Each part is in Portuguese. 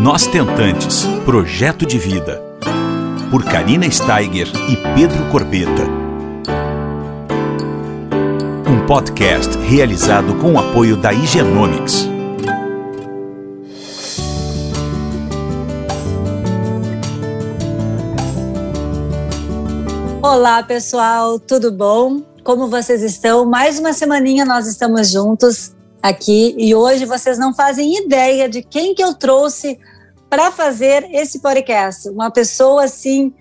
Nós Tentantes Projeto de Vida. Por Karina Steiger e Pedro Corbeta. Um podcast realizado com o apoio da Higienomics. Olá, pessoal, tudo bom? Como vocês estão? Mais uma semaninha nós estamos juntos aqui e hoje vocês não fazem ideia de quem que eu trouxe para fazer esse podcast. Uma pessoa assim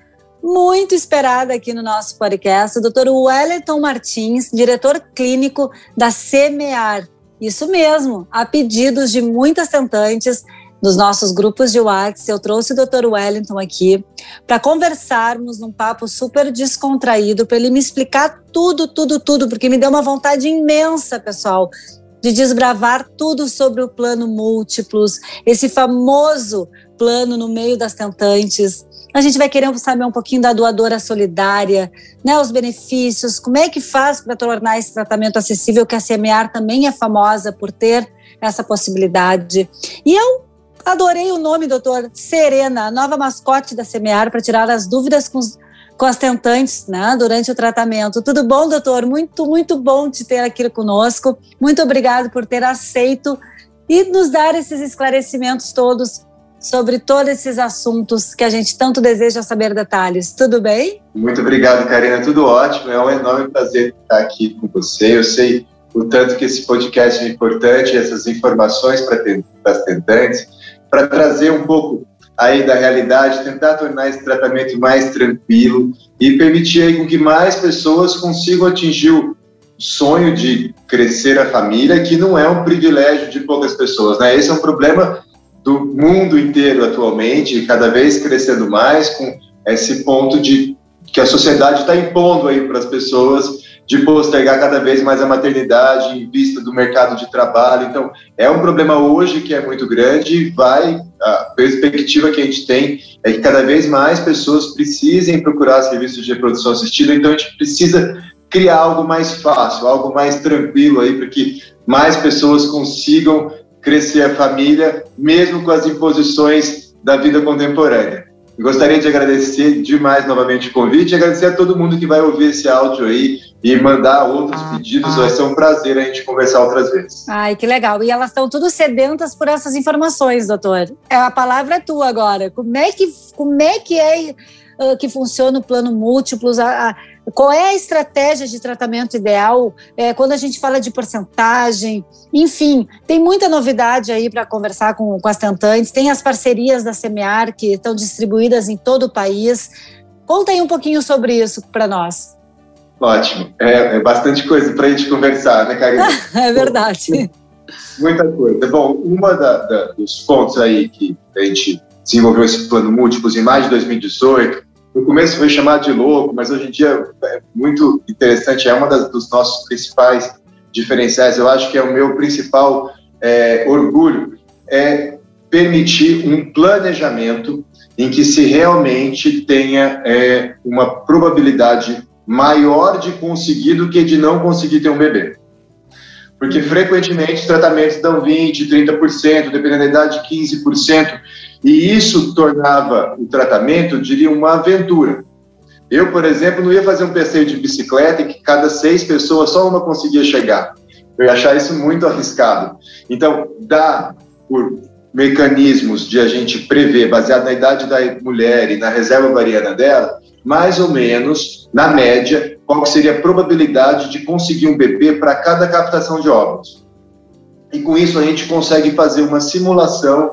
muito esperada aqui no nosso podcast, o Dr. Wellington Martins, diretor clínico da CMEAR. Isso mesmo, a pedidos de muitas tentantes dos nossos grupos de WhatsApp, eu trouxe o Dr. Wellington aqui para conversarmos num papo super descontraído, para ele me explicar tudo, tudo, tudo, porque me deu uma vontade imensa, pessoal, de desbravar tudo sobre o plano múltiplos, esse famoso plano no meio das tentantes. A gente vai querer saber um pouquinho da doadora solidária, né, os benefícios, como é que faz para tornar esse tratamento acessível, que a CMR também é famosa por ter essa possibilidade. E eu adorei o nome, doutor Serena, a nova mascote da CMR, para tirar as dúvidas com os com as tentantes né, durante o tratamento. Tudo bom, doutor? Muito, muito bom te ter aqui conosco. Muito obrigado por ter aceito e nos dar esses esclarecimentos todos sobre todos esses assuntos que a gente tanto deseja saber detalhes. Tudo bem? Muito obrigado, Karina. Tudo ótimo. É um enorme prazer estar aqui com você. Eu sei o tanto que esse podcast é importante, essas informações para as tentantes, para trazer um pouco aí da realidade, tentar tornar esse tratamento mais tranquilo e permitir aí que mais pessoas consigam atingir o sonho de crescer a família, que não é um privilégio de poucas pessoas, né? Esse é um problema do mundo inteiro atualmente, cada vez crescendo mais com esse ponto de que a sociedade está impondo aí para as pessoas de postergar cada vez mais a maternidade em vista do mercado de trabalho. Então, é um problema hoje que é muito grande e vai, a perspectiva que a gente tem é que cada vez mais pessoas precisem procurar serviços de reprodução assistida, então a gente precisa criar algo mais fácil, algo mais tranquilo aí para que mais pessoas consigam crescer a família, mesmo com as imposições da vida contemporânea. Gostaria de agradecer demais novamente o convite e agradecer a todo mundo que vai ouvir esse áudio aí e mandar outros ah, pedidos. Vai ser um prazer a gente conversar outras vezes. Ai, que legal. E elas estão tudo sedentas por essas informações, doutor. É, a palavra é tua agora. Como é que, como é, que é uh, que funciona o plano múltiplos? A, a, qual é a estratégia de tratamento ideal é, quando a gente fala de porcentagem? Enfim, tem muita novidade aí para conversar com, com as tentantes. Tem as parcerias da SEMEAR que estão distribuídas em todo o país. Conta aí um pouquinho sobre isso para nós. Ótimo. É, é bastante coisa para a gente conversar, né, Karina? é verdade. Muita coisa. Bom, uma da, da, dos pontos aí que a gente desenvolveu esse plano múltiplos em mais de 2018 no começo foi chamado de louco, mas hoje em dia é muito interessante, é uma das, dos nossos principais diferenciais, eu acho que é o meu principal é, orgulho, é permitir um planejamento em que se realmente tenha é, uma probabilidade maior de conseguir do que de não conseguir ter um bebê. Porque frequentemente os tratamentos dão 20%, 30%, dependendo da idade, 15%. E isso tornava o tratamento, diria, uma aventura. Eu, por exemplo, não ia fazer um passeio de bicicleta que cada seis pessoas só uma conseguia chegar. Eu ia achar isso muito arriscado. Então, dá por mecanismos de a gente prever, baseado na idade da mulher e na reserva ovariana dela, mais ou menos, na média, qual seria a probabilidade de conseguir um bebê para cada captação de óvulos. E com isso a gente consegue fazer uma simulação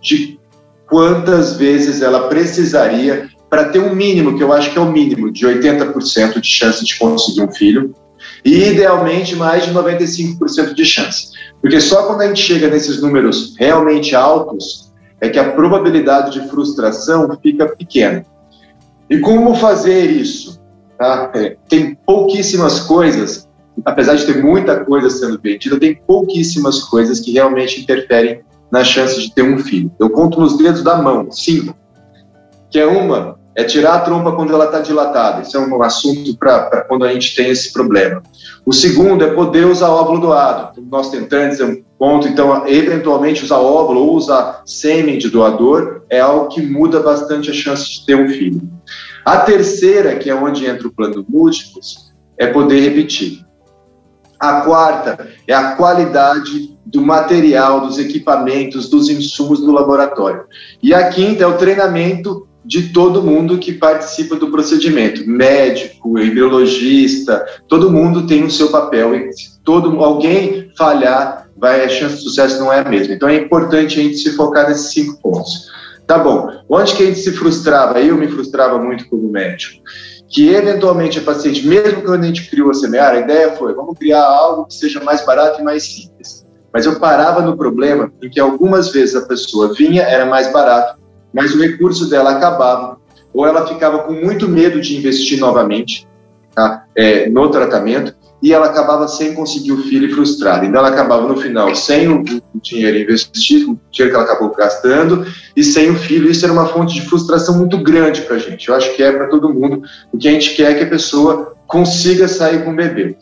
de quantas vezes ela precisaria para ter um mínimo, que eu acho que é o mínimo, de 80% de chance de conseguir um filho, e idealmente mais de 95% de chance. Porque só quando a gente chega nesses números realmente altos é que a probabilidade de frustração fica pequena. E como fazer isso? Tá? É, tem pouquíssimas coisas, apesar de ter muita coisa sendo vendida, tem pouquíssimas coisas que realmente interferem na chance de ter um filho. Eu conto nos dedos da mão, cinco. Que é uma, é tirar a trompa quando ela está dilatada. Isso é um assunto para quando a gente tem esse problema. O segundo é poder usar óvulo doado. Nós tentantes é um ponto, então, eventualmente usar óvulo ou usar sêmen de doador é algo que muda bastante a chance de ter um filho. A terceira, que é onde entra o plano múltiplos, é poder repetir. A quarta é a qualidade do material, dos equipamentos, dos insumos do laboratório. E a quinta é o treinamento de todo mundo que participa do procedimento, médico, embriologista, todo mundo tem o seu papel e se todo alguém falhar, vai a chance de sucesso não é a mesma. Então é importante a gente se focar nesses cinco pontos. Tá bom. Onde que a gente se frustrava? Eu me frustrava muito como médico. Que eventualmente a paciente, mesmo quando a gente criou a semear, a ideia foi, vamos criar algo que seja mais barato e mais simples. Mas eu parava no problema em que algumas vezes a pessoa vinha, era mais barato, mas o recurso dela acabava, ou ela ficava com muito medo de investir novamente tá? é, no tratamento, e ela acabava sem conseguir o filho e frustrada. Então, ela acabava no final sem o, dinheiro investido, o dinheiro que ela acabou gastando, e sem o filho. Isso era uma fonte de frustração muito grande para a gente. Eu acho que é para todo mundo. O que a gente quer é que a pessoa consiga sair com o bebê.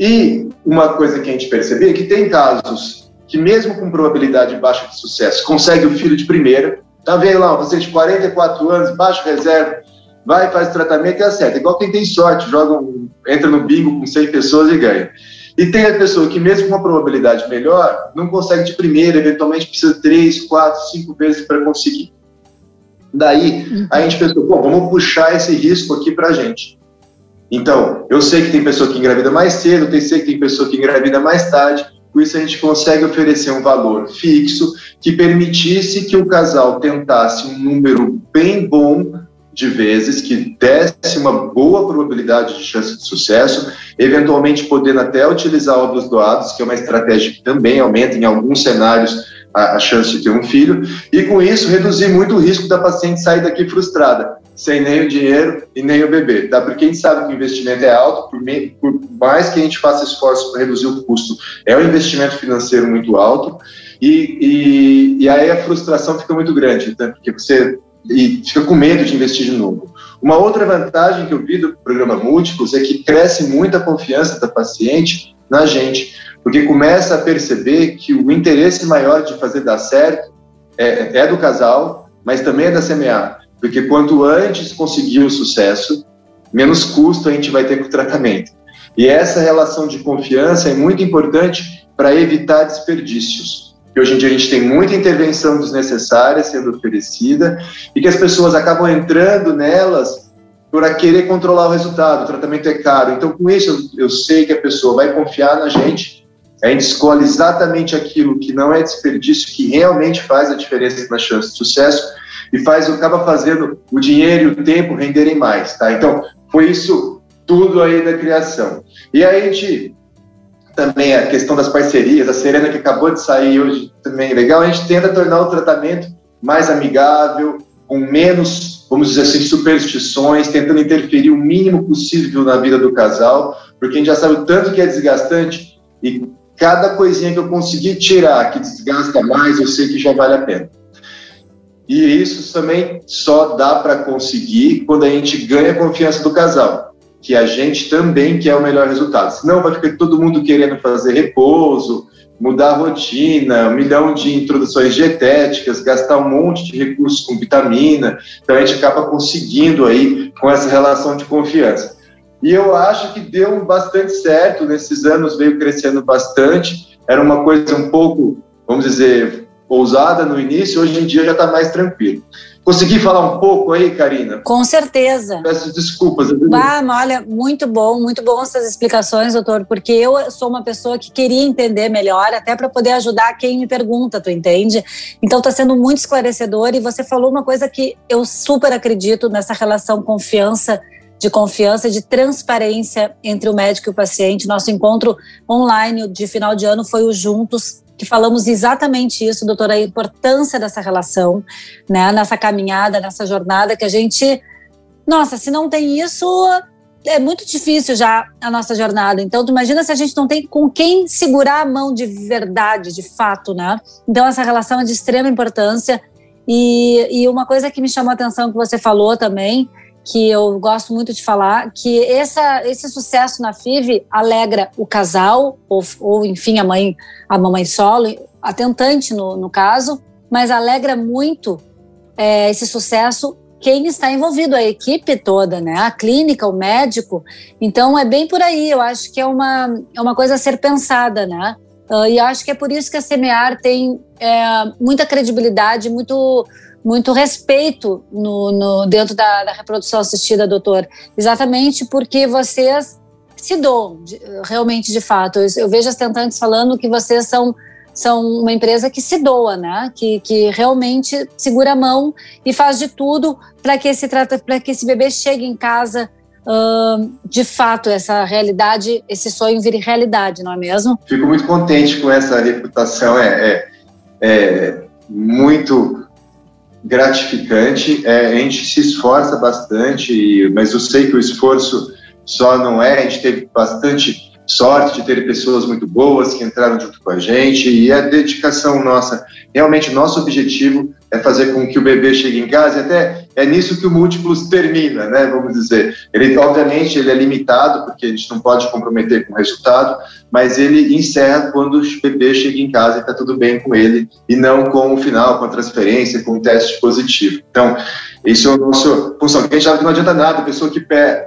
E uma coisa que a gente percebia é que tem casos que, mesmo com probabilidade baixa de sucesso, consegue o filho de primeira, Tá vendo lá, você de 44 anos, baixo reserva, vai, faz tratamento e acerta. Igual quem tem sorte, joga entra no bingo com 100 pessoas e ganha. E tem a pessoa que, mesmo com uma probabilidade melhor, não consegue de primeira, eventualmente precisa três, quatro, cinco vezes para conseguir. Daí, a gente pensou, pô, vamos puxar esse risco aqui para a gente. Então, eu sei que tem pessoa que engravida mais cedo, eu sei que tem pessoa que engravida mais tarde, com isso, a gente consegue oferecer um valor fixo que permitisse que o casal tentasse um número bem bom de vezes, que desse uma boa probabilidade de chance de sucesso, eventualmente podendo até utilizar óvulos doados, que é uma estratégia que também aumenta em alguns cenários a, a chance de ter um filho, e com isso reduzir muito o risco da paciente sair daqui frustrada sem nem o dinheiro e nem o bebê, tá? Porque a gente sabe que o investimento é alto, por, por mais que a gente faça esforço para reduzir o custo, é um investimento financeiro muito alto, e, e, e aí a frustração fica muito grande, tá? porque você e fica com medo de investir de novo. Uma outra vantagem que eu vi do programa Múltiplos é que cresce muito a confiança da paciente na gente, porque começa a perceber que o interesse maior de fazer dar certo é, é do casal, mas também é da CMA. Porque quanto antes conseguir o sucesso, menos custo a gente vai ter com o tratamento. E essa relação de confiança é muito importante para evitar desperdícios. Que hoje em dia a gente tem muita intervenção desnecessária sendo oferecida e que as pessoas acabam entrando nelas por querer controlar o resultado. O tratamento é caro. Então, com isso, eu sei que a pessoa vai confiar na gente. A gente escolhe exatamente aquilo que não é desperdício, que realmente faz a diferença na chance de sucesso e faz acaba fazendo o dinheiro e o tempo renderem mais, tá? Então, foi isso tudo aí da criação. E aí a gente também a questão das parcerias, a Serena que acabou de sair hoje também é legal, a gente tenta tornar o tratamento mais amigável, com menos, vamos dizer assim, superstições, tentando interferir o mínimo possível na vida do casal, porque a gente já sabe o tanto que é desgastante e cada coisinha que eu conseguir tirar que desgasta mais, eu sei que já vale a pena. E isso também só dá para conseguir quando a gente ganha a confiança do casal, que a gente também quer o melhor resultado. Senão vai ficar todo mundo querendo fazer repouso, mudar a rotina, um milhão de introduções dietéticas, gastar um monte de recursos com vitamina. Então a gente acaba conseguindo aí com essa relação de confiança. E eu acho que deu bastante certo, nesses anos veio crescendo bastante. Era uma coisa um pouco, vamos dizer, ousada no início, hoje em dia já está mais tranquilo. Consegui falar um pouco aí, Karina? Com certeza. Peço desculpas. Ah, olha, muito bom, muito bom essas explicações, doutor, porque eu sou uma pessoa que queria entender melhor, até para poder ajudar quem me pergunta, tu entende? Então está sendo muito esclarecedor e você falou uma coisa que eu super acredito nessa relação confiança de confiança, de transparência entre o médico e o paciente. Nosso encontro online de final de ano foi o Juntos, que falamos exatamente isso, doutora, a importância dessa relação, né, nessa caminhada, nessa jornada que a gente, nossa, se não tem isso, é muito difícil já a nossa jornada. Então, tu imagina se a gente não tem com quem segurar a mão de verdade, de fato, né? Então, essa relação é de extrema importância E, e uma coisa que me chamou a atenção que você falou também, que eu gosto muito de falar, que essa, esse sucesso na FIV alegra o casal, ou, ou enfim, a mãe, a mamãe solo, a tentante no, no caso, mas alegra muito é, esse sucesso quem está envolvido, a equipe toda, né? A clínica, o médico. Então é bem por aí. Eu acho que é uma, é uma coisa a ser pensada, né? Uh, e acho que é por isso que a Semear tem é, muita credibilidade, muito muito respeito no, no dentro da, da, reprodução assistida, doutor. Exatamente porque vocês se doam, de, realmente, de fato. Eu, eu, vejo as tentantes falando que vocês são, são uma empresa que se doa, né? Que, que realmente segura a mão e faz de tudo para que esse para que esse bebê chegue em casa Uh, de fato essa realidade, esse sonho vire realidade, não é mesmo? Fico muito contente com essa reputação, é, é, é muito gratificante. É, a gente se esforça bastante, mas eu sei que o esforço só não é. A gente teve bastante sorte de ter pessoas muito boas que entraram junto com a gente e a dedicação nossa. Realmente, nosso objetivo é fazer com que o bebê chegue em casa, e até é nisso que o Múltiplos termina, né, vamos dizer. Ele, obviamente, ele é limitado, porque a gente não pode comprometer com o resultado, mas ele encerra quando o bebê chega em casa e está tudo bem com ele, e não com o final, com a transferência, com o teste positivo. Então, isso é o nosso função. A gente sabe que não adianta nada, a pessoa que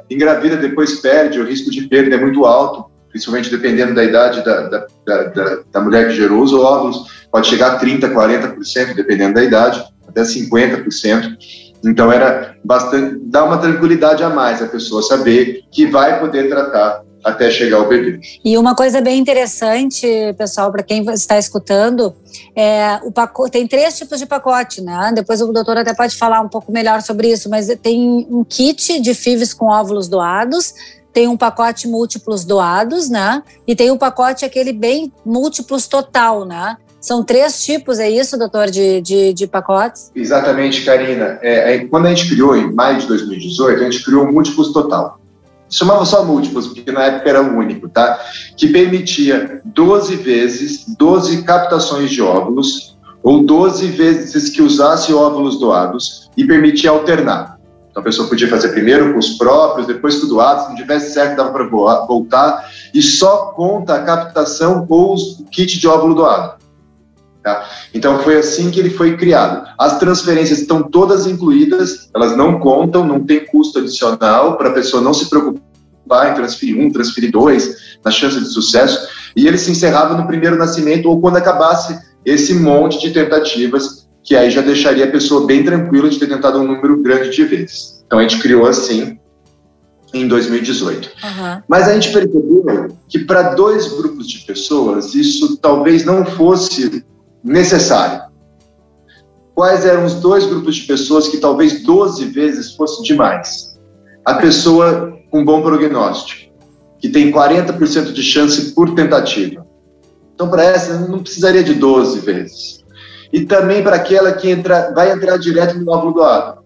engravida depois perde, o risco de perda é muito alto, principalmente dependendo da idade da, da, da, da mulher que gerou os óvulos, pode chegar a 30%, 40%, dependendo da idade, até 50%. Então era bastante, dá uma tranquilidade a mais a pessoa saber que vai poder tratar até chegar o bebê. E uma coisa bem interessante, pessoal, para quem está escutando, é o pacote, tem três tipos de pacote, né? Depois o doutor até pode falar um pouco melhor sobre isso, mas tem um kit de FIVs com óvulos doados, tem um pacote múltiplos doados, né? E tem o um pacote aquele bem múltiplos total, né? São três tipos, é isso, doutor, de, de, de pacotes? Exatamente, Karina. É, é, quando a gente criou, em maio de 2018, a gente criou o múltiplos total. Chamava só múltiplos, porque na época era o único, tá? Que permitia 12 vezes, 12 captações de óvulos, ou 12 vezes que usasse óvulos doados, e permitia alternar. Então a pessoa podia fazer primeiro com os próprios, depois com o doado, se não tivesse certo, dava para voltar, e só conta a captação ou o kit de óvulo doado. Tá? Então foi assim que ele foi criado. As transferências estão todas incluídas, elas não contam, não tem custo adicional para a pessoa não se preocupar em transferir um, transferir dois, na chance de sucesso, e ele se encerrava no primeiro nascimento ou quando acabasse esse monte de tentativas que aí já deixaria a pessoa bem tranquila de ter tentado um número grande de vezes. Então a gente criou assim em 2018. Uhum. Mas a gente percebeu que para dois grupos de pessoas isso talvez não fosse necessário. Quais eram os dois grupos de pessoas que talvez 12 vezes fosse demais? A pessoa com bom prognóstico, que tem 40% de chance por tentativa. Então, para essa, não precisaria de 12 vezes e também para aquela que entra, vai entrar direto no óvulo doado.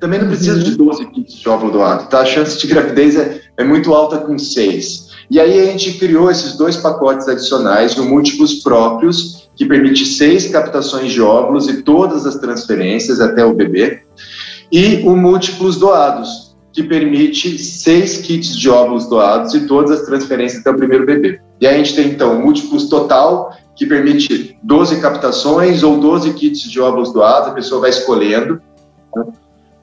Também não precisa uhum. de 12 kits de óvulo doado, tá? A chance de gravidez é, é muito alta com 6. E aí a gente criou esses dois pacotes adicionais, o múltiplos próprios, que permite seis captações de óvulos e todas as transferências até o bebê, e o múltiplos doados, que permite seis kits de óvulos doados e todas as transferências até o primeiro bebê. E aí a gente tem então múltiplos total, que permite 12 captações ou 12 kits de óvulos doados, a pessoa vai escolhendo. Né?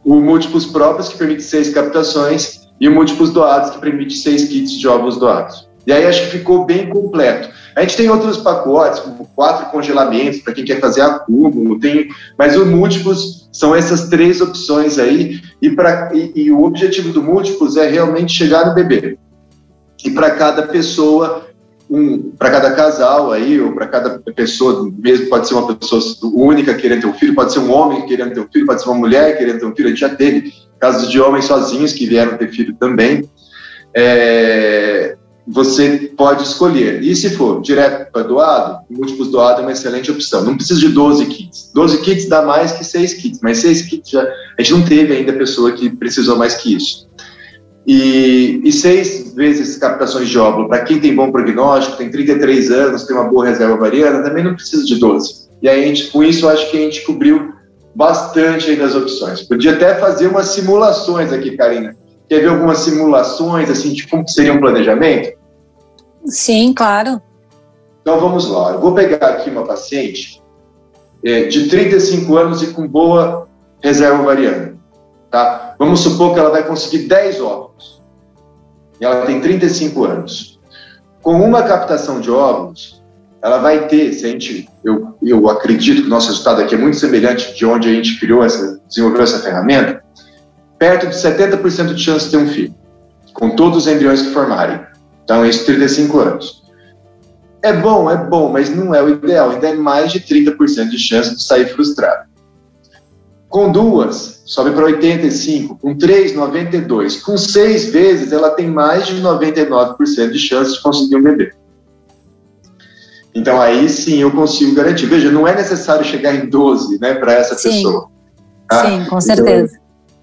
O múltiplos próprios, que permite 6 captações, e o múltiplos doados, que permite 6 kits de óvulos doados. E aí acho que ficou bem completo. A gente tem outros pacotes, como quatro congelamentos para quem quer fazer acúmulo, tem, mas o múltiplos são essas três opções aí, e, pra, e, e o objetivo do múltiplos é realmente chegar no bebê. E para cada pessoa um para cada casal aí, ou para cada pessoa, mesmo pode ser uma pessoa única querendo ter um filho, pode ser um homem querendo ter um filho, pode ser uma mulher querendo ter um filho, a gente já teve casos de homens sozinhos que vieram ter filho também. É, você pode escolher. E se for direto para doado, múltiplos doado é uma excelente opção. Não precisa de 12 kits. 12 kits dá mais que 6 kits, mas 6 kits já. A gente não teve ainda pessoa que precisou mais que isso. E, e seis vezes captações de óvulo, para quem tem bom prognóstico, tem 33 anos, tem uma boa reserva ovariana, também não precisa de 12. E aí, gente, com isso, acho que a gente cobriu bastante aí das opções. Podia até fazer umas simulações aqui, Karina. Quer ver algumas simulações, assim, de como seria um planejamento? Sim, claro. Então, vamos lá. Eu vou pegar aqui uma paciente é, de 35 anos e com boa reserva ovariana. Tá? Vamos supor que ela vai conseguir 10 óvulos. E ela tem 35 anos. Com uma captação de óvulos, ela vai ter, se a gente, eu, eu acredito que o nosso resultado aqui é muito semelhante de onde a gente criou essa, desenvolveu essa ferramenta, perto de 70% de chance de ter um filho, com todos os embriões que formarem. Então, isso 35 anos. É bom, é bom, mas não é o ideal. Ainda é mais de 30% de chance de sair frustrado. Com duas, sobe para 85. Com três, 92. Com seis vezes, ela tem mais de 99% de chance de conseguir um bebê. Então aí sim eu consigo garantir. Veja, não é necessário chegar em 12, né, para essa sim. pessoa. Tá? Sim, com certeza.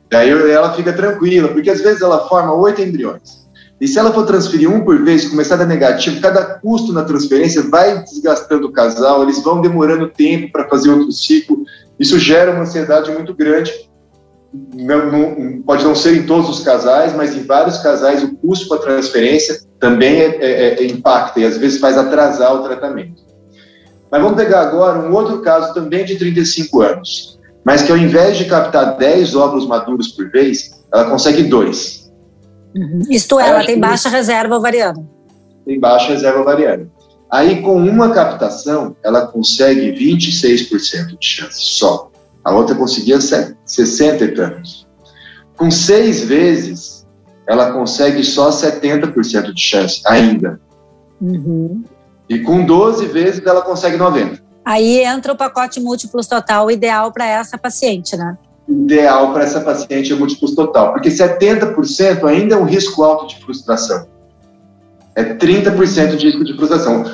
Então, aí ela fica tranquila, porque às vezes ela forma oito embriões. E se ela for transferir um por vez, começar a dar negativo, cada custo na transferência vai desgastando o casal, eles vão demorando tempo para fazer outro ciclo. Isso gera uma ansiedade muito grande. Não, não, pode não ser em todos os casais, mas em vários casais o custo com a transferência também é, é, é, impacta e às vezes faz atrasar o tratamento. Mas vamos pegar agora um outro caso também de 35 anos, mas que ao invés de captar 10 óvulos maduros por vez, ela consegue dois. Uhum. Isto é, ela tem baixa reserva ovariana. Tem baixa reserva ovariana. Aí, com uma captação, ela consegue 26% de chance só. A outra conseguia 60 e tantos. Com seis vezes, ela consegue só 70% de chance ainda. Uhum. E com 12 vezes, ela consegue 90%. Aí entra o pacote múltiplos total ideal para essa paciente, né? ideal para essa paciente é múltiplos total, porque 70% ainda é um risco alto de frustração. É 30% de risco de frustração.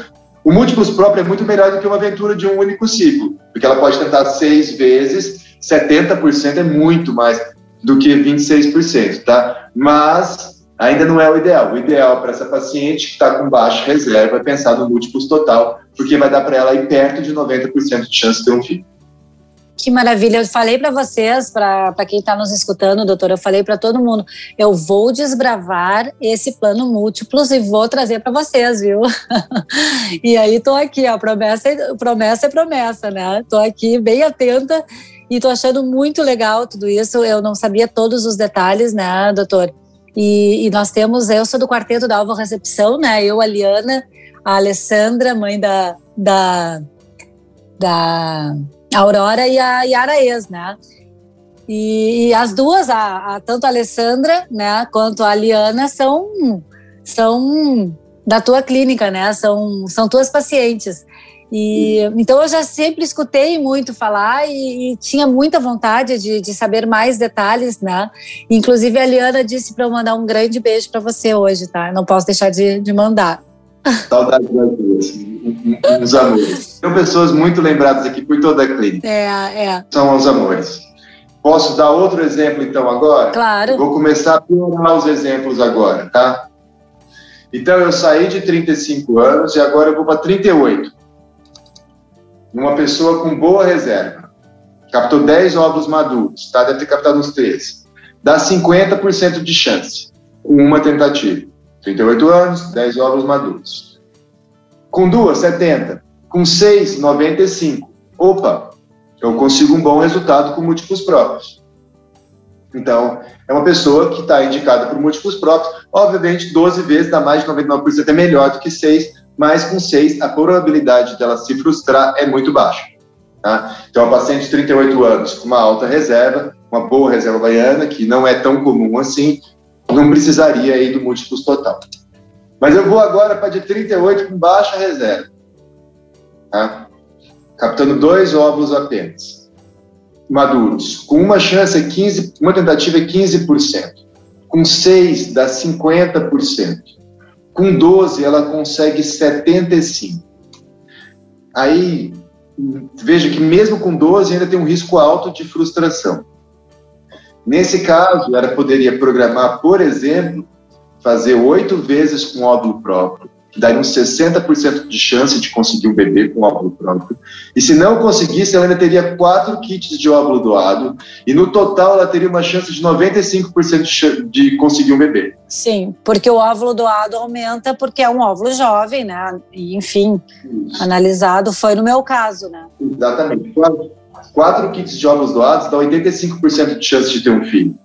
O múltiplos próprio é muito melhor do que uma aventura de um único ciclo, porque ela pode tentar seis vezes, 70% é muito mais do que 26%, tá? Mas ainda não é o ideal. O ideal para essa paciente que está com baixa reserva é pensar no múltiplos total, porque vai dar para ela ir perto de 90% de chance de ter um filho. Que maravilha. Eu falei para vocês, para quem está nos escutando, doutor, eu falei para todo mundo, eu vou desbravar esse plano múltiplos e vou trazer para vocês, viu? e aí tô aqui, ó, promessa, promessa é promessa, né? Tô aqui bem atenta e tô achando muito legal tudo isso. Eu não sabia todos os detalhes, né, doutor? E, e nós temos, eu sou do quarteto da Alva Recepção, né? Eu, a Liana, a Alessandra, mãe da, da, da a Aurora e a Yara Ex, né? E, e, as duas, a, a, tanto a Alessandra, né, quanto a Liana, são, são da tua clínica, né? São, são tuas pacientes. E então eu já sempre escutei muito falar e, e tinha muita vontade de, de, saber mais detalhes, né? Inclusive a Liana disse para eu mandar um grande beijo para você hoje, tá? Não posso deixar de, de mandar. Saudade das duas, uns amores. São pessoas muito lembradas aqui por toda a clínica. É, é. São os amores. Posso dar outro exemplo então agora? Claro. vou começar a piorar os exemplos agora, tá? Então eu saí de 35 anos e agora eu vou para 38. Uma pessoa com boa reserva. Captou 10 óvulos maduros, tá? Deve ter captado uns 13. Dá 50% de chance com uma tentativa. 38 anos, 10 ovos maduros. Com duas, 70. Com seis, 95. Opa, eu consigo um bom resultado com múltiplos próprios. Então, é uma pessoa que está indicada por múltiplos próprios. Obviamente, 12 vezes dá mais de 99% é melhor do que 6, mas com 6 a probabilidade dela se frustrar é muito baixa. Tá? Então, a paciente de 38 anos com uma alta reserva, uma boa reserva baiana, que não é tão comum assim, não precisaria aí do múltiplos total. Mas eu vou agora para de 38 com baixa reserva. Tá? Captando dois óvulos apenas. Maduros. Com uma chance, 15, uma tentativa é 15%. Com seis dá 50%. Com 12, ela consegue 75%. Aí, veja que mesmo com 12 ainda tem um risco alto de frustração. Nesse caso, ela poderia programar, por exemplo, fazer oito vezes com óvulo próprio, que daria uns 60% de chance de conseguir um bebê com óvulo próprio. E se não conseguisse, ela ainda teria quatro kits de óvulo doado, e no total ela teria uma chance de 95% de conseguir um bebê. Sim, porque o óvulo doado aumenta porque é um óvulo jovem, né? E, enfim, Isso. analisado foi no meu caso, né? Exatamente. Quatro, quatro kits de óvulos doados dá 85% de chance de ter um filho.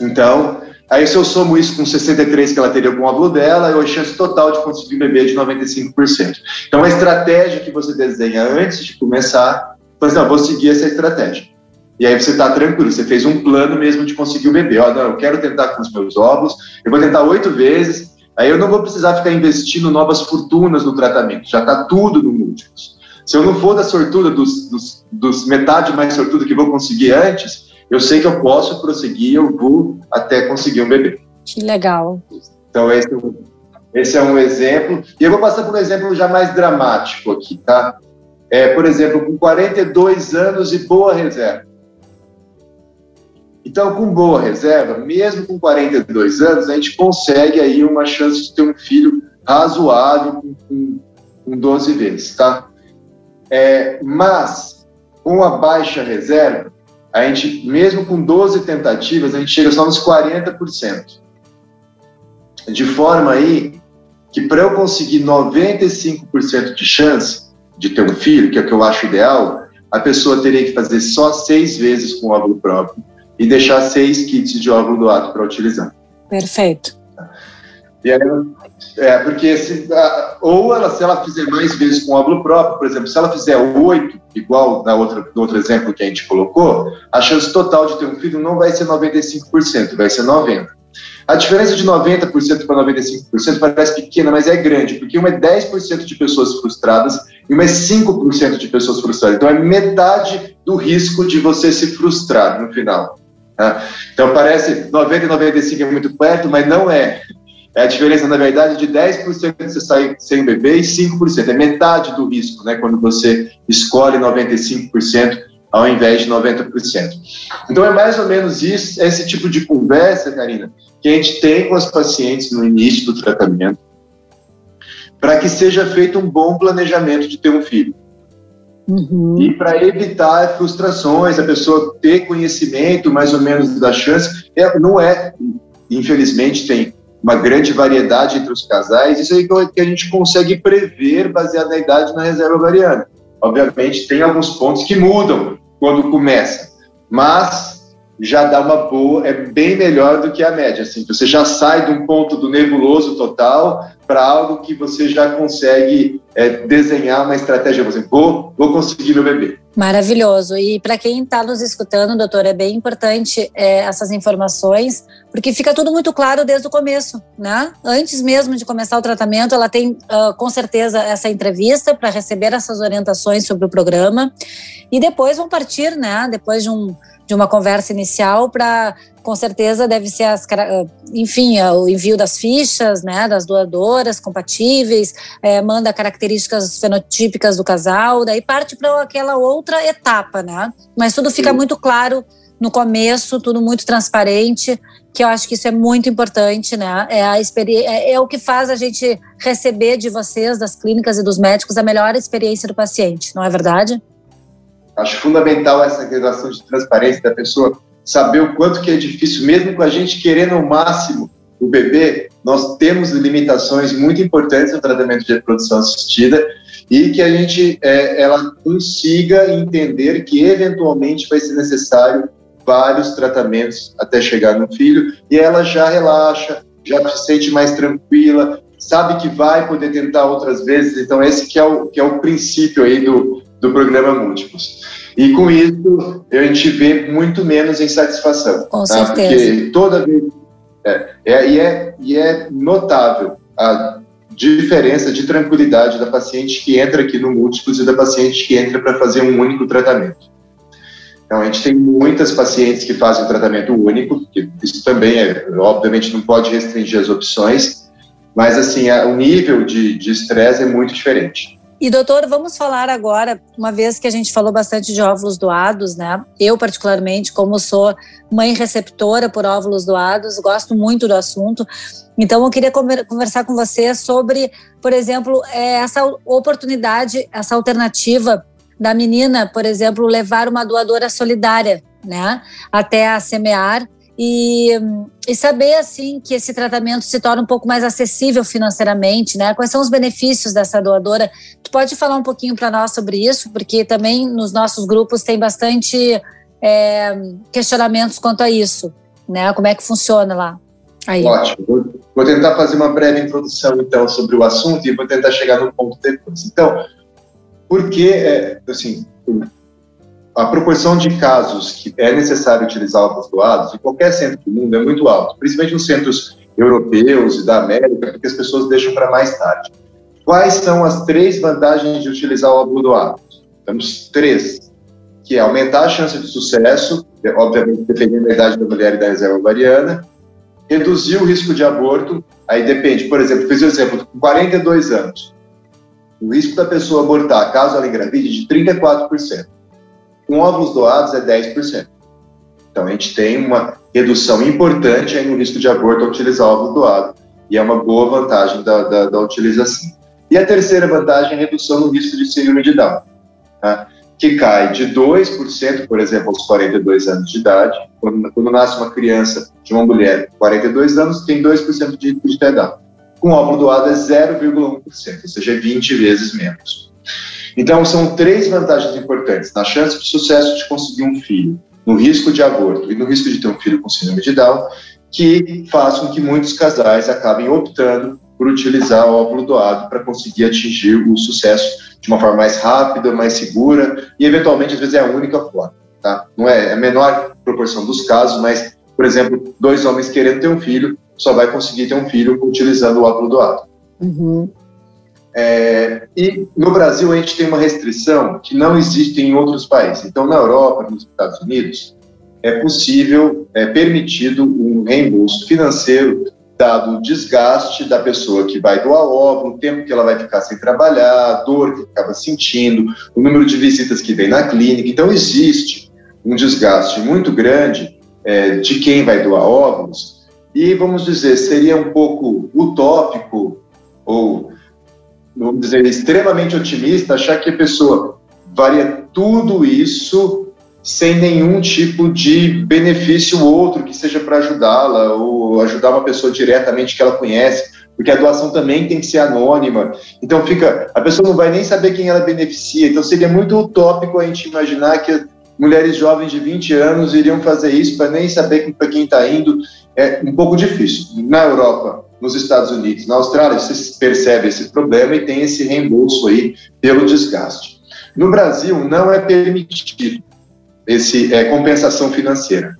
Então, Aí, se eu somo isso com 63 que ela teria com o óvulo dela, eu a chance total de conseguir um bebê de 95%. Então, a estratégia que você desenha antes de começar, você não, vou seguir essa estratégia. E aí você está tranquilo, você fez um plano mesmo de conseguir o bebê. Ó, não, eu quero tentar com os meus óvulos, eu vou tentar oito vezes, aí eu não vou precisar ficar investindo novas fortunas no tratamento, já está tudo no múltiplos. Se eu não for da sortuda, dos, dos, dos metade mais sortuda que vou conseguir antes, eu sei que eu posso prosseguir, eu vou até conseguir um bebê. Que legal. Então, esse, é esse é um exemplo. E eu vou passar por um exemplo já mais dramático aqui, tá? É, por exemplo, com 42 anos e boa reserva. Então, com boa reserva, mesmo com 42 anos, a gente consegue aí uma chance de ter um filho razoável com, com, com 12 vezes, tá? É, mas, com a baixa reserva, a gente, mesmo com 12 tentativas, a gente chega só nos 40%. De forma aí que para eu conseguir 95% de chance de ter um filho, que é o que eu acho ideal, a pessoa teria que fazer só seis vezes com óvulo próprio e deixar seis kits de óvulo doado para utilizar. Perfeito. E aí, é, porque se, ou ela, se ela fizer mais vezes com óvulo próprio, por exemplo, se ela fizer oito, igual na outra, no outro exemplo que a gente colocou, a chance total de ter um filho não vai ser 95%, vai ser 90%. A diferença de 90% para 95% parece pequena, mas é grande, porque uma é 10% de pessoas frustradas e uma é 5% de pessoas frustradas. Então é metade do risco de você se frustrar no final. Tá? Então parece 90 e 95 é muito perto, mas não é. É a diferença, na verdade, de 10% você sair sem bebê e 5%. É metade do risco, né? Quando você escolhe 95% ao invés de 90%. Então, é mais ou menos isso, esse tipo de conversa, Karina, que a gente tem com os pacientes no início do tratamento, para que seja feito um bom planejamento de ter um filho. Uhum. E para evitar frustrações, a pessoa ter conhecimento mais ou menos da chance, é, não é, infelizmente, tem uma grande variedade entre os casais, isso aí que a gente consegue prever baseado na idade na reserva ovariana. Obviamente, tem alguns pontos que mudam quando começa, mas já dá uma boa, é bem melhor do que a média. Assim, você já sai de um ponto do nebuloso total para algo que você já consegue é, desenhar uma estratégia. Você, vou, vou conseguir meu bebê. Maravilhoso. E para quem está nos escutando, doutor, é bem importante é, essas informações, porque fica tudo muito claro desde o começo, né? Antes mesmo de começar o tratamento, ela tem uh, com certeza essa entrevista para receber essas orientações sobre o programa e depois vão partir, né? Depois de um de uma conversa inicial para com certeza deve ser as, enfim, o envio das fichas, né, das doadoras compatíveis, é, manda características fenotípicas do casal, daí parte para aquela outra etapa, né? Mas tudo fica muito claro no começo, tudo muito transparente, que eu acho que isso é muito importante, né? É, a é, é o que faz a gente receber de vocês, das clínicas e dos médicos, a melhor experiência do paciente, não é verdade? Acho fundamental essa relação de transparência da pessoa saber o quanto que é difícil, mesmo com a gente querendo ao máximo o bebê, nós temos limitações muito importantes no tratamento de reprodução assistida e que a gente é, ela consiga entender que eventualmente vai ser necessário vários tratamentos até chegar no filho e ela já relaxa, já se sente mais tranquila, sabe que vai poder tentar outras vezes. Então esse que é o que é o princípio aí do, do programa Múltiplos. E com isso, a gente vê muito menos insatisfação. Com tá? certeza. Porque toda vez. É, é, e, é, e é notável a diferença de tranquilidade da paciente que entra aqui no Múltiplos e da paciente que entra para fazer um único tratamento. Então, a gente tem muitas pacientes que fazem o tratamento único, que isso também, é, obviamente, não pode restringir as opções, mas, assim, a, o nível de estresse é muito diferente. E doutor, vamos falar agora, uma vez que a gente falou bastante de óvulos doados, né? Eu particularmente, como sou mãe receptora por óvulos doados, gosto muito do assunto. Então, eu queria conversar com você sobre, por exemplo, é, essa oportunidade, essa alternativa da menina, por exemplo, levar uma doadora solidária, né, até a semear e, e saber assim que esse tratamento se torna um pouco mais acessível financeiramente, né? Quais são os benefícios dessa doadora? Tu pode falar um pouquinho para nós sobre isso, porque também nos nossos grupos tem bastante é, questionamentos quanto a isso, né? Como é que funciona lá? Aí. Ótimo. Vou tentar fazer uma breve introdução então sobre o assunto e vou tentar chegar no ponto depois. Então, por que, é, assim, a proporção de casos que é necessário utilizar óvulos doados em qualquer centro do mundo é muito alta, principalmente nos centros europeus e da América, porque as pessoas deixam para mais tarde. Quais são as três vantagens de utilizar o óvulo doado? Temos três, que é aumentar a chance de sucesso, obviamente dependendo da idade da mulher e da reserva ovariana, reduzir o risco de aborto, aí depende, por exemplo, fiz o exemplo, com 42 anos, o risco da pessoa abortar, caso ela engravide, de 34%. Com óvulos doados é 10%. Então a gente tem uma redução importante no risco de aborto ao utilizar óvulo doado, e é uma boa vantagem da, da, da utilização. E a terceira vantagem é a redução no risco de síndrome de Down, tá? que cai de 2%, por exemplo, aos 42 anos de idade. Quando, quando nasce uma criança de uma mulher com 42 anos, tem 2% de risco de ter Down. Com óvulo doado é 0,1%, ou seja, 20 é vezes menos. Então, são três vantagens importantes na chance de sucesso de conseguir um filho, no risco de aborto e no risco de ter um filho com síndrome de Down, que faz com que muitos casais acabem optando por utilizar o óvulo doado para conseguir atingir o sucesso de uma forma mais rápida, mais segura e, eventualmente, às vezes é a única forma. Tá? Não é, é a menor proporção dos casos, mas, por exemplo, dois homens querendo ter um filho só vai conseguir ter um filho utilizando o óvulo doado. Uhum. É, e no Brasil a gente tem uma restrição que não existe em outros países. Então, na Europa, nos Estados Unidos, é possível, é permitido um reembolso financeiro dado o desgaste da pessoa que vai doar óvulo, o tempo que ela vai ficar sem trabalhar, a dor que acaba sentindo, o número de visitas que vem na clínica. Então, existe um desgaste muito grande é, de quem vai doar óvulos e, vamos dizer, seria um pouco utópico ou vamos dizer, extremamente otimista, achar que a pessoa varia tudo isso sem nenhum tipo de benefício outro que seja para ajudá-la ou ajudar uma pessoa diretamente que ela conhece, porque a doação também tem que ser anônima. Então fica, a pessoa não vai nem saber quem ela beneficia. Então seria muito utópico a gente imaginar que mulheres jovens de 20 anos iriam fazer isso para nem saber para quem está indo. É um pouco difícil. Na Europa, nos Estados Unidos. Na Austrália, você percebe esse problema e tem esse reembolso aí pelo desgaste. No Brasil, não é permitido esse é, compensação financeira.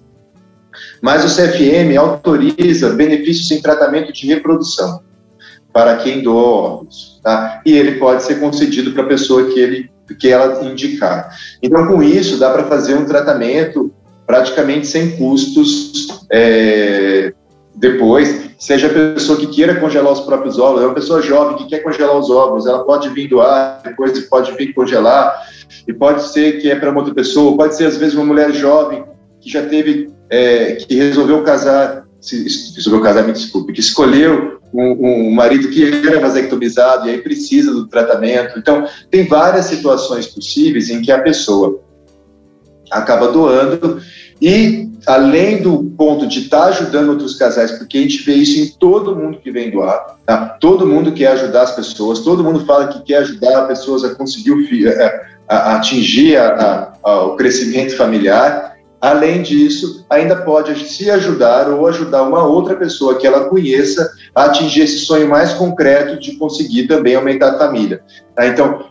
Mas o CFM autoriza benefícios em tratamento de reprodução para quem doa órgãos, tá? E ele pode ser concedido para a pessoa que ele que ela indicar. Então, com isso, dá para fazer um tratamento praticamente sem custos é, depois seja a pessoa que queira congelar os próprios óvulos, é uma pessoa jovem que quer congelar os óvulos, ela pode vir doar, depois pode vir congelar, e pode ser que é para outra pessoa, pode ser às vezes uma mulher jovem que já teve, é, que resolveu casar, se, resolveu casar, me desculpe, que escolheu um, um, marido que era vasectomizado e aí precisa do tratamento. Então, tem várias situações possíveis em que a pessoa acaba doando e além do ponto de estar tá ajudando outros casais, porque a gente vê isso em todo mundo que vem doar, tá? todo mundo quer ajudar as pessoas, todo mundo fala que quer ajudar as pessoas a conseguir o, a, a atingir a, o crescimento familiar. Além disso, ainda pode se ajudar ou ajudar uma outra pessoa que ela conheça a atingir esse sonho mais concreto de conseguir também aumentar a família. Tá? Então,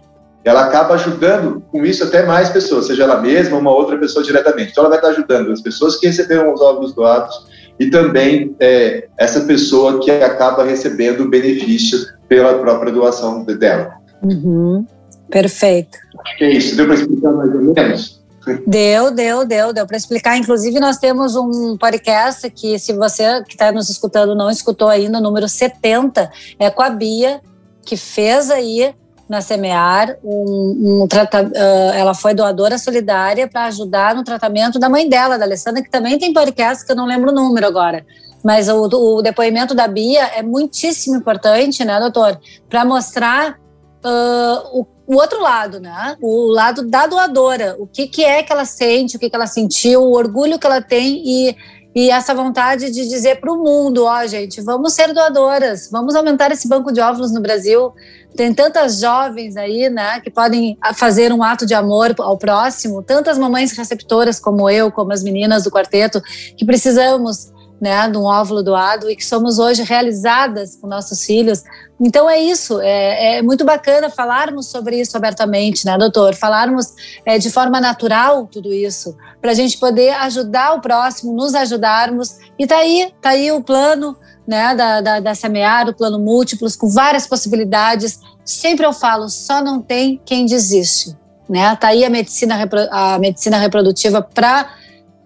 ela acaba ajudando com isso até mais pessoas, seja ela mesma ou uma outra pessoa diretamente. Então, ela vai estar ajudando as pessoas que receberam os óvulos doados e também é, essa pessoa que acaba recebendo o benefício pela própria doação dela. Uhum. Perfeito. Acho que é isso. Deu para explicar mais ou menos? Deu, deu, deu, deu para explicar. Inclusive, nós temos um podcast que, se você que está nos escutando não escutou ainda, o número 70, é com a Bia, que fez aí na Semear, um, um uh, ela foi doadora solidária para ajudar no tratamento da mãe dela, da Alessandra, que também tem podcast, que eu não lembro o número agora. Mas o, o depoimento da Bia é muitíssimo importante, né, doutor? Para mostrar uh, o, o, outro lado, né? O lado da doadora. O que, que é que ela sente, o que, que ela sentiu, o orgulho que ela tem e e essa vontade de dizer para o mundo, ó, gente, vamos ser doadoras, vamos aumentar esse banco de óvulos no Brasil. Tem tantas jovens aí, né, que podem fazer um ato de amor ao próximo, tantas mamães receptoras como eu, como as meninas do quarteto, que precisamos né, de um óvulo doado e que somos hoje realizadas com nossos filhos. Então é isso, é, é muito bacana falarmos sobre isso abertamente, né, doutor? Falarmos é, de forma natural tudo isso, para a gente poder ajudar o próximo, nos ajudarmos. E tá aí, tá aí o plano né, da, da, da Semear, o plano múltiplos, com várias possibilidades. Sempre eu falo, só não tem quem desiste. Né? Tá aí a medicina, a medicina reprodutiva para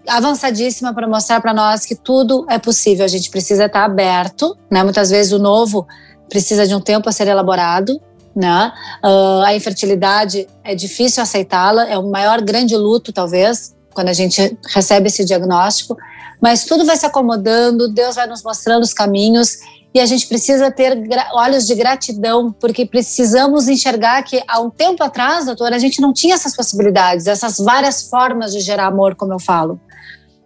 avançadíssima para mostrar para nós que tudo é possível. A gente precisa estar aberto, né? Muitas vezes o novo precisa de um tempo a ser elaborado, né? Uh, a infertilidade é difícil aceitá-la, é o maior grande luto, talvez, quando a gente recebe esse diagnóstico. Mas tudo vai se acomodando, Deus vai nos mostrando os caminhos e a gente precisa ter olhos de gratidão, porque precisamos enxergar que há um tempo atrás, doutora, a gente não tinha essas possibilidades, essas várias formas de gerar amor, como eu falo.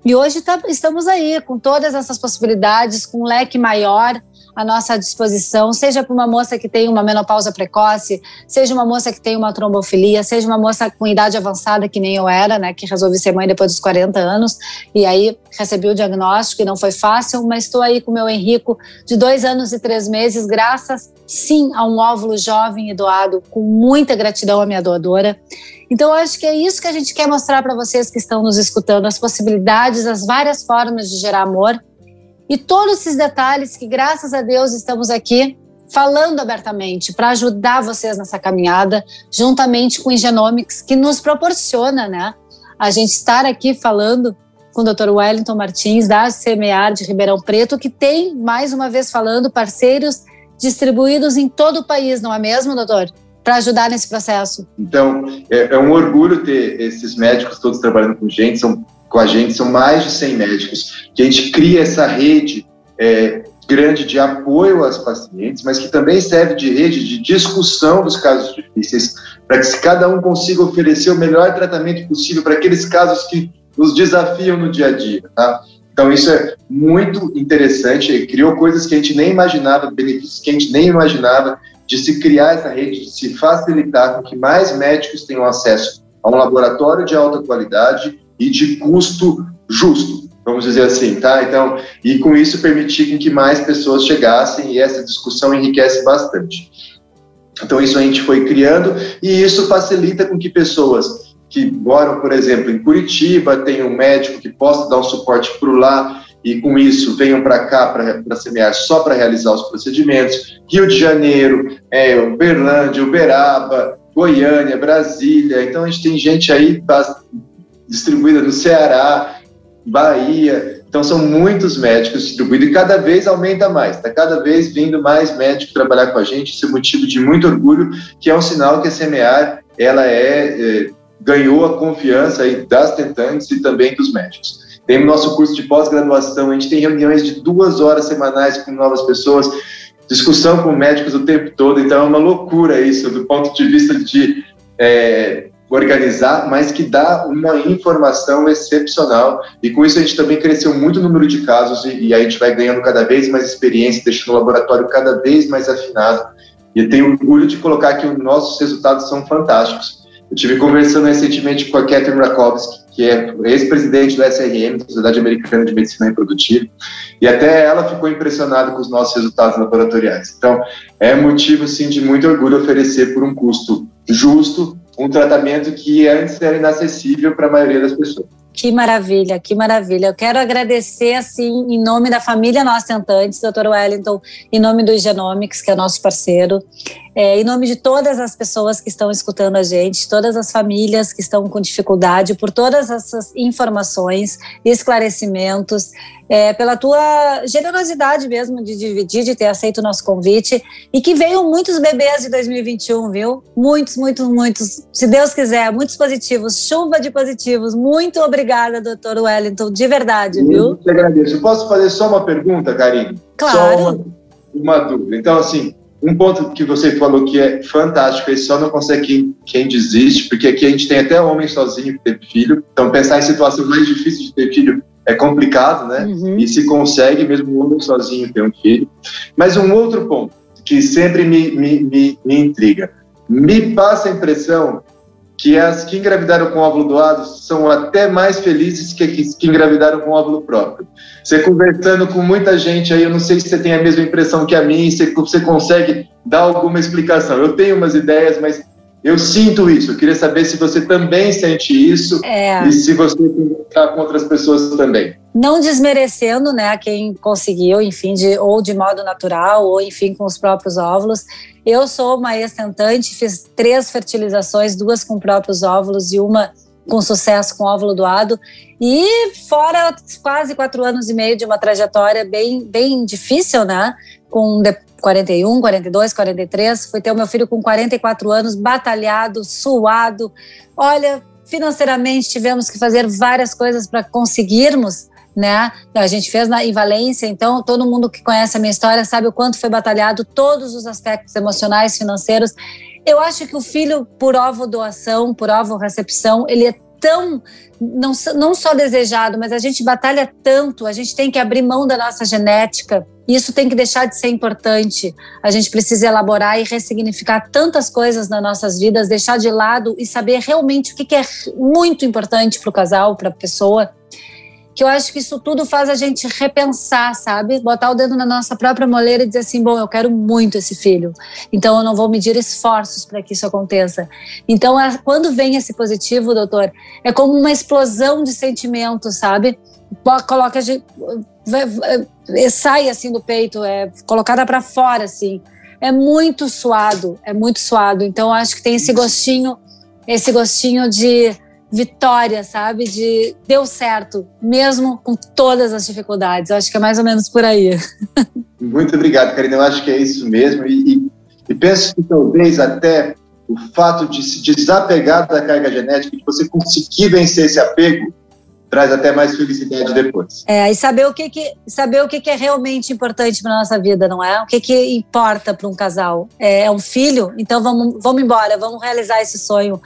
E hoje tá, estamos aí com todas essas possibilidades, com um leque maior à nossa disposição, seja para uma moça que tem uma menopausa precoce, seja uma moça que tem uma trombofilia, seja uma moça com idade avançada, que nem eu era, né, que resolvi ser mãe depois dos 40 anos, e aí recebi o diagnóstico e não foi fácil, mas estou aí com o meu Henrico de dois anos e três meses, graças sim a um óvulo jovem e doado, com muita gratidão à minha doadora. Então, eu acho que é isso que a gente quer mostrar para vocês que estão nos escutando: as possibilidades, as várias formas de gerar amor e todos esses detalhes que, graças a Deus, estamos aqui falando abertamente para ajudar vocês nessa caminhada, juntamente com o Genomics, que nos proporciona, né, a gente estar aqui falando com o Dr. Wellington Martins, da CMEAR de Ribeirão Preto, que tem, mais uma vez falando, parceiros distribuídos em todo o país, não é mesmo, doutor? Para ajudar nesse processo. Então, é, é, um orgulho ter esses médicos todos trabalhando com gente, são, com a gente, são mais de 100 médicos, que a gente cria essa rede é, grande de apoio às pacientes, mas que também serve de rede de discussão dos casos difíceis, para que cada um consiga oferecer o melhor tratamento possível para aqueles casos que nos desafiam no dia a dia, tá? Então, isso é muito interessante, criou coisas que a gente nem imaginava, benefícios que a gente nem imaginava, de se criar essa rede, de se facilitar com que mais médicos tenham acesso a um laboratório de alta qualidade e de custo justo, vamos dizer assim, tá? Então, e com isso permitir que mais pessoas chegassem e essa discussão enriquece bastante. Então, isso a gente foi criando e isso facilita com que pessoas que moram, por exemplo, em Curitiba, tenham um médico que possa dar um suporte por lá, e com isso venham para cá para semear só para realizar os procedimentos. Rio de Janeiro, é, Uberlândia, Uberaba, Goiânia, Brasília. Então a gente tem gente aí tá distribuída no Ceará, Bahia. Então são muitos médicos distribuídos e cada vez aumenta mais. Está cada vez vindo mais médicos trabalhar com a gente. Isso é motivo de muito orgulho, que é um sinal que a semear ela é, é ganhou a confiança aí das tentantes e também dos médicos. Tem o nosso curso de pós-graduação, a gente tem reuniões de duas horas semanais com novas pessoas, discussão com médicos o tempo todo, então é uma loucura isso, do ponto de vista de é, organizar, mas que dá uma informação excepcional. E com isso a gente também cresceu muito o número de casos e, e a gente vai ganhando cada vez mais experiência, deixando o laboratório cada vez mais afinado. E eu tenho orgulho de colocar que os nossos resultados são fantásticos. Eu tive conversando recentemente com a Catherine Rakowski, que é ex-presidente do SRM, Sociedade Americana de Medicina Reprodutiva, e até ela ficou impressionada com os nossos resultados laboratoriais. Então, é motivo, sim, de muito orgulho oferecer por um custo justo um tratamento que antes era inacessível para a maioria das pessoas. Que maravilha, que maravilha. Eu quero agradecer, assim, em nome da família Nós Tentantes, doutor Wellington, em nome do Genomics, que é nosso parceiro, é, em nome de todas as pessoas que estão escutando a gente, todas as famílias que estão com dificuldade, por todas essas informações, esclarecimentos, é, pela tua generosidade mesmo de dividir, de ter aceito o nosso convite e que veio muitos bebês de 2021, viu? Muitos, muitos, muitos. Se Deus quiser, muitos positivos, chuva de positivos. Muito obrigada, doutor Wellington, de verdade, Eu viu? te agradeço. Posso fazer só uma pergunta, Karine? Claro. Só uma, uma dúvida. Então, assim, um ponto que você falou que é fantástico, é só não consegue quem, quem desiste, porque aqui a gente tem até homem sozinho que teve filho. Então, pensar em situação mais difícil de ter filho é complicado, né? Uhum. E se consegue, mesmo um homem sozinho, ter um filho. Mas um outro ponto que sempre me, me, me, me intriga. Me passa a impressão que as que engravidaram com óvulo doado são até mais felizes que as que engravidaram com óvulo próprio. Você conversando com muita gente aí, eu não sei se você tem a mesma impressão que a mim, se você consegue dar alguma explicação. Eu tenho umas ideias, mas eu sinto isso. Eu queria saber se você também sente isso É. e se você conversar com outras pessoas também. não desmerecendo, né, quem conseguiu, enfim, de, ou de modo natural, ou enfim, com os próprios óvulos. Eu sou uma ex-tentante, fiz três fertilizações, duas com próprios óvulos e uma com sucesso com óvulo doado. E fora quase quatro anos e meio de uma trajetória bem, bem difícil, né? Com de- 41, 42, 43. Fui ter o meu filho com 44 anos, batalhado, suado. Olha, financeiramente tivemos que fazer várias coisas para conseguirmos né? A gente fez na, em Valência, então todo mundo que conhece a minha história sabe o quanto foi batalhado, todos os aspectos emocionais, financeiros. Eu acho que o filho por ovo doação, por ovo recepção, ele é tão não, não só desejado, mas a gente batalha tanto, a gente tem que abrir mão da nossa genética. Isso tem que deixar de ser importante. A gente precisa elaborar e ressignificar tantas coisas nas nossas vidas, deixar de lado e saber realmente o que é muito importante para o casal, para a pessoa que eu acho que isso tudo faz a gente repensar, sabe? Botar o dedo na nossa própria moleira e dizer assim: bom, eu quero muito esse filho, então eu não vou medir esforços para que isso aconteça. Então, quando vem esse positivo, doutor, é como uma explosão de sentimentos, sabe? Coloca, sai assim do peito, é colocada para fora, assim. É muito suado, é muito suado. Então, acho que tem esse gostinho, esse gostinho de vitória, sabe? De deu certo, mesmo com todas as dificuldades. Eu acho que é mais ou menos por aí. Muito obrigado, Karina. Eu acho que é isso mesmo. E, e, e, penso que talvez até o fato de se desapegar da carga genética, de você conseguir vencer esse apego, traz até mais felicidade depois. É, e saber o que, que saber o que, que é realmente importante para nossa vida, não é? O que, que importa para um casal? É, é um filho? Então vamos, vamos embora, vamos realizar esse sonho.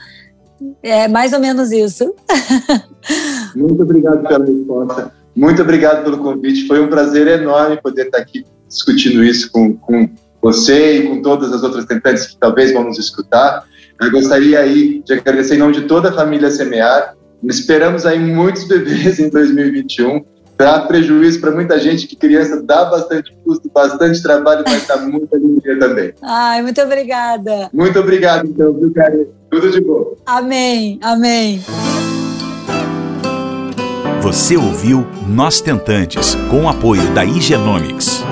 É mais ou menos isso. Muito obrigado pela resposta. Muito obrigado pelo convite. Foi um prazer enorme poder estar aqui discutindo isso com, com você e com todas as outras tentantes que talvez vão nos escutar. Eu gostaria aí de agradecer em nome de toda a família Semear. Esperamos aí muitos bebês em 2021. Dá prejuízo para muita gente que criança dá bastante custo, bastante trabalho, mas dá muita alegria também. Ai, muito obrigada. Muito obrigado, então, viu, Karen? Tudo de bom. Amém, amém. Você ouviu Nós Tentantes, com o apoio da Igenomics.